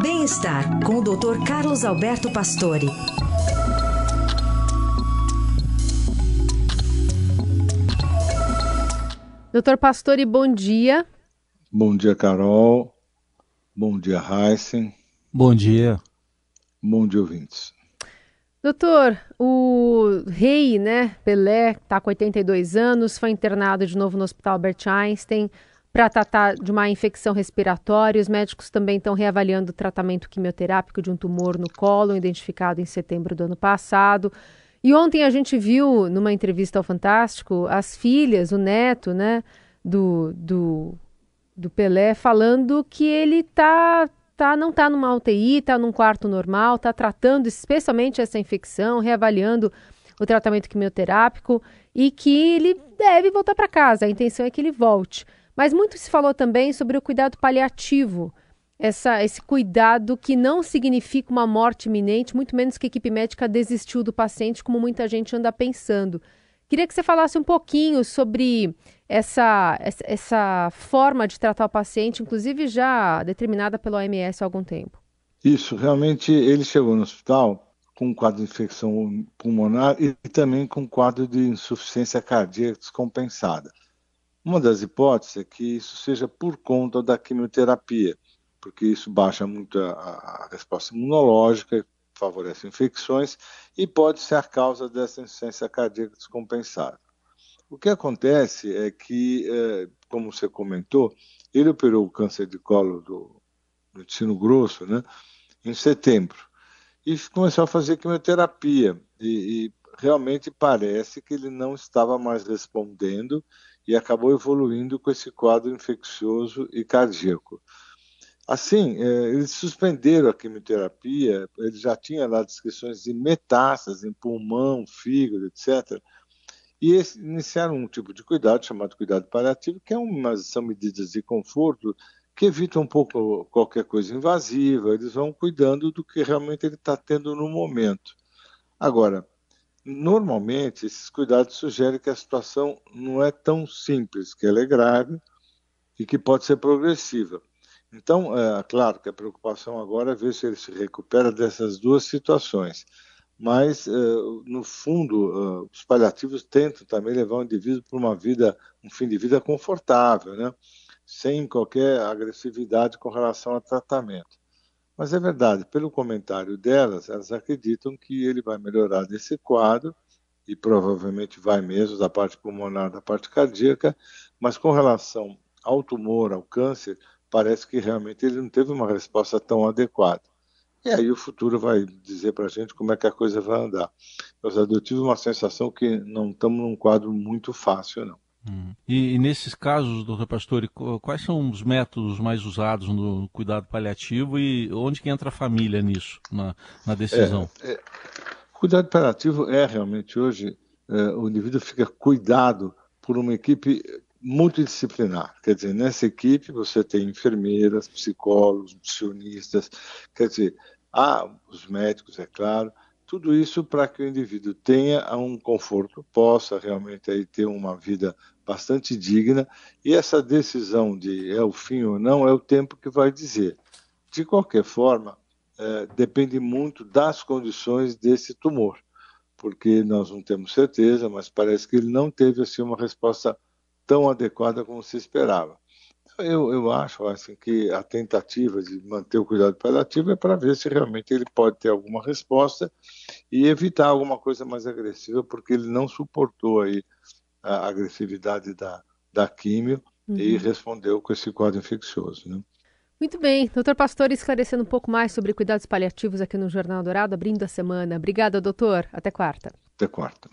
Bem-estar com o Dr. Carlos Alberto Pastore. Doutor Pastore, bom dia. Bom dia, Carol. Bom dia, Heisen. Bom dia. Bom dia, ouvintes. Doutor, o rei, né, Pelé, está com 82 anos, foi internado de novo no Hospital Albert Einstein para tratar de uma infecção respiratória. Os médicos também estão reavaliando o tratamento quimioterápico de um tumor no colo, identificado em setembro do ano passado. E ontem a gente viu, numa entrevista ao Fantástico, as filhas, o neto, né, do, do, do Pelé, falando que ele tá, tá, não está numa UTI, está num quarto normal, está tratando especialmente essa infecção, reavaliando o tratamento quimioterápico e que ele deve voltar para casa. A intenção é que ele volte. Mas muito se falou também sobre o cuidado paliativo, essa, esse cuidado que não significa uma morte iminente, muito menos que a equipe médica desistiu do paciente, como muita gente anda pensando. Queria que você falasse um pouquinho sobre essa, essa, forma de tratar o paciente, inclusive já determinada pela OMS há algum tempo. Isso, realmente ele chegou no hospital com um quadro de infecção pulmonar e também com um quadro de insuficiência cardíaca descompensada. Uma das hipóteses é que isso seja por conta da quimioterapia, porque isso baixa muito a, a resposta imunológica, favorece infecções e pode ser a causa dessa insuficiência cardíaca descompensada. O que acontece é que, é, como você comentou, ele operou o câncer de colo do, do intestino grosso né, em setembro e começou a fazer quimioterapia. E, e realmente parece que ele não estava mais respondendo e acabou evoluindo com esse quadro infeccioso e cardíaco. Assim, é, eles suspenderam a quimioterapia, ele já tinha lá descrições de metástases em pulmão, fígado, etc. E iniciaram um tipo de cuidado chamado cuidado paliativo, que é uma, são medidas de conforto que evitam um pouco qualquer coisa invasiva, eles vão cuidando do que realmente ele está tendo no momento. Agora, Normalmente, esses cuidados sugerem que a situação não é tão simples, que ela é grave e que pode ser progressiva. Então, é claro que a preocupação agora é ver se ele se recupera dessas duas situações. Mas, é, no fundo, é, os paliativos tentam também levar o indivíduo para uma vida, um fim de vida confortável, né? sem qualquer agressividade com relação ao tratamento. Mas é verdade, pelo comentário delas, elas acreditam que ele vai melhorar desse quadro, e provavelmente vai mesmo, da parte pulmonar, da parte cardíaca, mas com relação ao tumor, ao câncer, parece que realmente ele não teve uma resposta tão adequada. E aí o futuro vai dizer para a gente como é que a coisa vai andar. Eu tive uma sensação que não estamos num quadro muito fácil, não. Hum. E, e, nesses casos, doutor Pastore, quais são os métodos mais usados no cuidado paliativo e onde que entra a família nisso, na, na decisão? É, é, cuidado paliativo é realmente hoje, é, o indivíduo fica cuidado por uma equipe multidisciplinar. Quer dizer, nessa equipe você tem enfermeiras, psicólogos, nutricionistas, quer dizer, há os médicos, é claro, tudo isso para que o indivíduo tenha um conforto, possa realmente aí ter uma vida bastante digna, e essa decisão de é o fim ou não é o tempo que vai dizer. De qualquer forma, é, depende muito das condições desse tumor, porque nós não temos certeza, mas parece que ele não teve assim uma resposta tão adequada como se esperava. Eu, eu acho assim, que a tentativa de manter o cuidado paliativo é para ver se realmente ele pode ter alguma resposta e evitar alguma coisa mais agressiva, porque ele não suportou aí a agressividade da, da químio uhum. e respondeu com esse quadro infeccioso. Né? Muito bem, doutor Pastor, esclarecendo um pouco mais sobre cuidados paliativos aqui no Jornal Dourado, abrindo a semana. Obrigada, doutor. Até quarta. Até quarta.